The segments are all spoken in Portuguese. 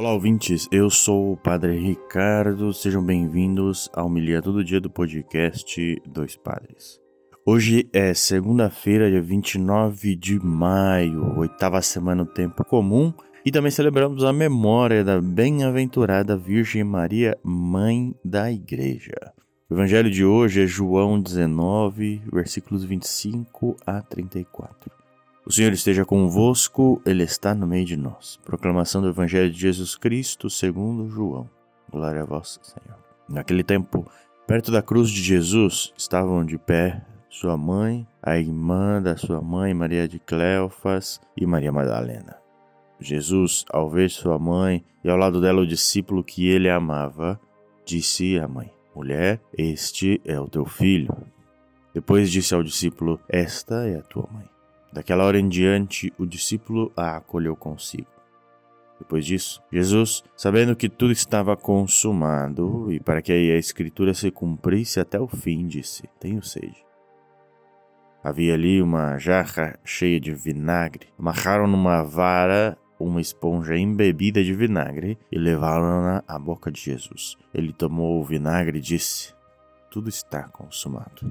Olá, ouvintes. Eu sou o Padre Ricardo. Sejam bem-vindos ao Milia Todo Dia do podcast Dois Padres. Hoje é segunda-feira, dia 29 de maio, oitava semana do tempo comum, e também celebramos a memória da bem-aventurada Virgem Maria, Mãe da Igreja. O evangelho de hoje é João 19, versículos 25 a 34. O Senhor esteja convosco, Ele está no meio de nós. Proclamação do Evangelho de Jesus Cristo segundo João. Glória a vós, Senhor. Naquele tempo, perto da cruz de Jesus, estavam de pé sua mãe, a irmã da sua mãe, Maria de Cleofas e Maria Madalena. Jesus, ao ver sua mãe e ao lado dela o discípulo que ele amava, disse à mãe: Mulher, este é o teu filho. Depois disse ao discípulo: Esta é a tua mãe. Daquela hora em diante, o discípulo a acolheu consigo. Depois disso, Jesus, sabendo que tudo estava consumado e para que a escritura se cumprisse até o fim, disse: Tenho sede. Havia ali uma jarra cheia de vinagre. Amarraram numa vara uma esponja embebida de vinagre e levaram-na à boca de Jesus. Ele tomou o vinagre e disse: Tudo está consumado.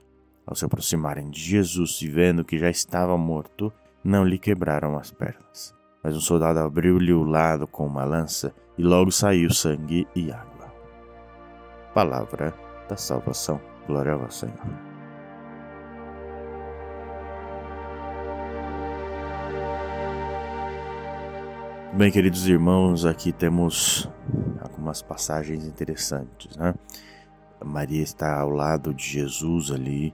Ao se aproximarem de Jesus e vendo que já estava morto, não lhe quebraram as pernas. Mas um soldado abriu-lhe o lado com uma lança e logo saiu sangue e água. Palavra da salvação. Glória ao Senhor. Bem, queridos irmãos, aqui temos algumas passagens interessantes, né? Maria está ao lado de Jesus ali,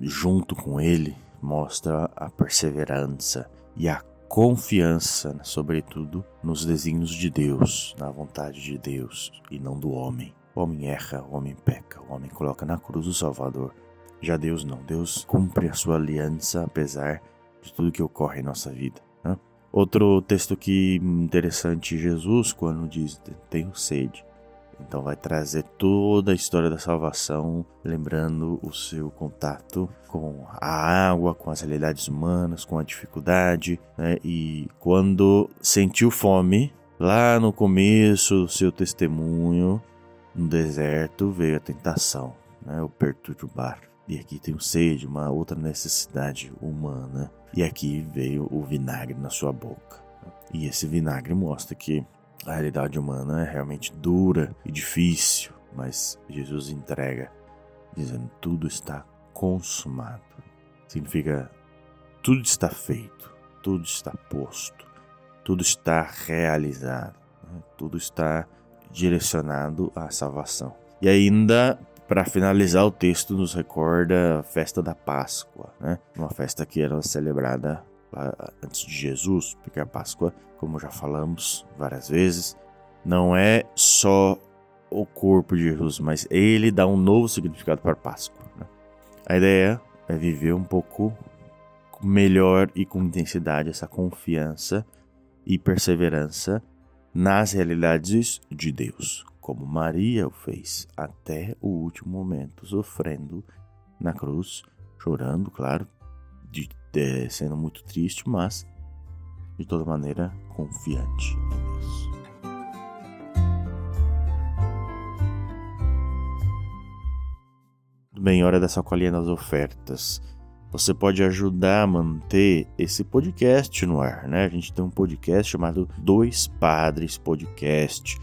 junto com ele, mostra a perseverança e a confiança, sobretudo, nos desígnios de Deus, na vontade de Deus e não do homem. O homem erra, o homem peca, o homem coloca na cruz o Salvador. Já Deus não, Deus cumpre a sua aliança apesar de tudo que ocorre em nossa vida. Outro texto que interessante, Jesus, quando diz tenho sede. Então vai trazer toda a história da salvação, lembrando o seu contato com a água, com as realidades humanas, com a dificuldade, né? E quando sentiu fome, lá no começo do seu testemunho, no deserto, veio a tentação, né? O perturbar. E aqui tem o sede, uma outra necessidade humana. E aqui veio o vinagre na sua boca. E esse vinagre mostra que a realidade humana é realmente dura e difícil, mas Jesus entrega dizendo tudo está consumado. Significa tudo está feito, tudo está posto, tudo está realizado, né? tudo está direcionado à salvação. E ainda para finalizar, o texto nos recorda a festa da Páscoa, né? Uma festa que era celebrada antes de Jesus, porque a Páscoa, como já falamos várias vezes, não é só o corpo de Jesus, mas ele dá um novo significado para a Páscoa. Né? A ideia é viver um pouco melhor e com intensidade essa confiança e perseverança nas realidades de Deus, como Maria o fez até o último momento, sofrendo na cruz, chorando, claro, de, de, sendo muito triste, mas de toda maneira confiante em Deus. Bem, hora da sacolinha das ofertas. Você pode ajudar a manter esse podcast no ar, né? A gente tem um podcast chamado Dois Padres Podcast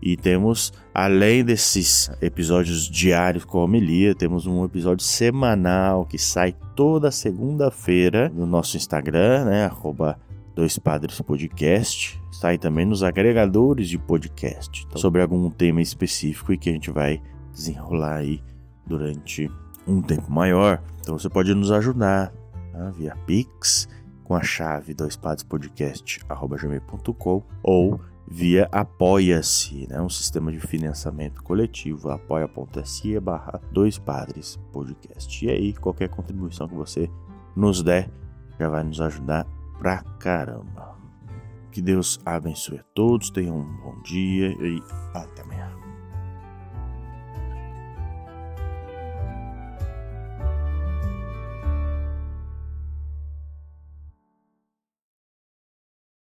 e temos, além desses episódios diários com a homilia, temos um episódio semanal que sai toda segunda-feira no nosso Instagram, né? Arroba Dois Padres Podcast. Sai também nos agregadores de podcast então, sobre algum tema específico e que a gente vai desenrolar aí durante um tempo maior. Então você pode nos ajudar tá? via Pix com a chave doispadespodcast.gmail.com ou via Apoia-se, né? um sistema de financiamento coletivo, apoia.se barra dois padres podcast. E aí, qualquer contribuição que você nos der já vai nos ajudar pra caramba. Que Deus abençoe a todos, tenham um bom dia e até amanhã.